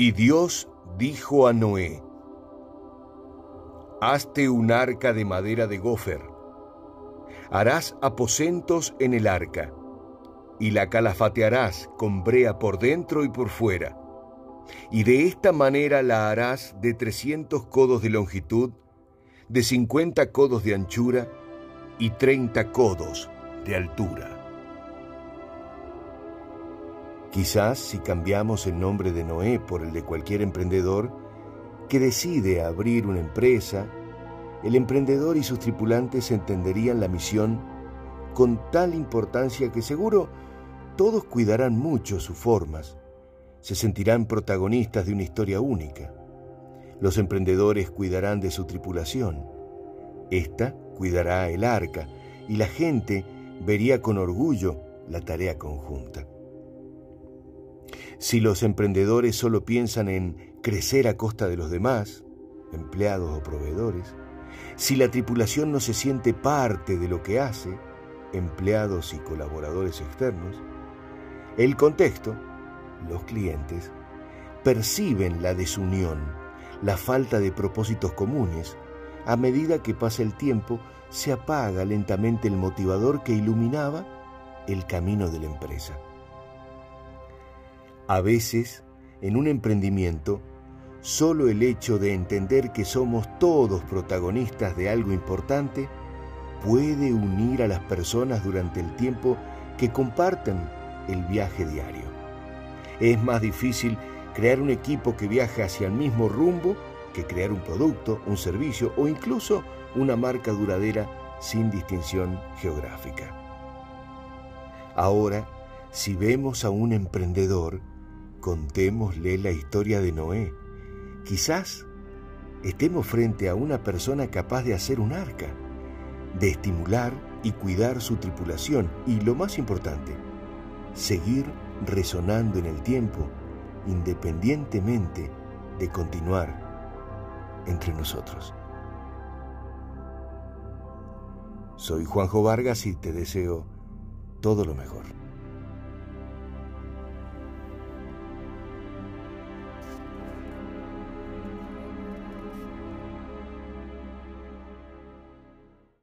Y Dios dijo a Noé, Hazte un arca de madera de gofer. Harás aposentos en el arca, y la calafatearás con brea por dentro y por fuera. Y de esta manera la harás de trescientos codos de longitud, de cincuenta codos de anchura y treinta codos de altura. Quizás si cambiamos el nombre de Noé por el de cualquier emprendedor que decide abrir una empresa, el emprendedor y sus tripulantes entenderían la misión con tal importancia que seguro todos cuidarán mucho sus formas, se sentirán protagonistas de una historia única. Los emprendedores cuidarán de su tripulación, esta cuidará el arca y la gente vería con orgullo la tarea conjunta. Si los emprendedores solo piensan en crecer a costa de los demás, empleados o proveedores, si la tripulación no se siente parte de lo que hace, empleados y colaboradores externos, el contexto, los clientes, perciben la desunión, la falta de propósitos comunes. A medida que pasa el tiempo, se apaga lentamente el motivador que iluminaba el camino de la empresa. A veces, en un emprendimiento, solo el hecho de entender que somos todos protagonistas de algo importante puede unir a las personas durante el tiempo que comparten el viaje diario. Es más difícil crear un equipo que viaja hacia el mismo rumbo que crear un producto, un servicio o incluso una marca duradera sin distinción geográfica. Ahora, si vemos a un emprendedor, Contémosle la historia de Noé. Quizás estemos frente a una persona capaz de hacer un arca, de estimular y cuidar su tripulación y, lo más importante, seguir resonando en el tiempo independientemente de continuar entre nosotros. Soy Juanjo Vargas y te deseo todo lo mejor.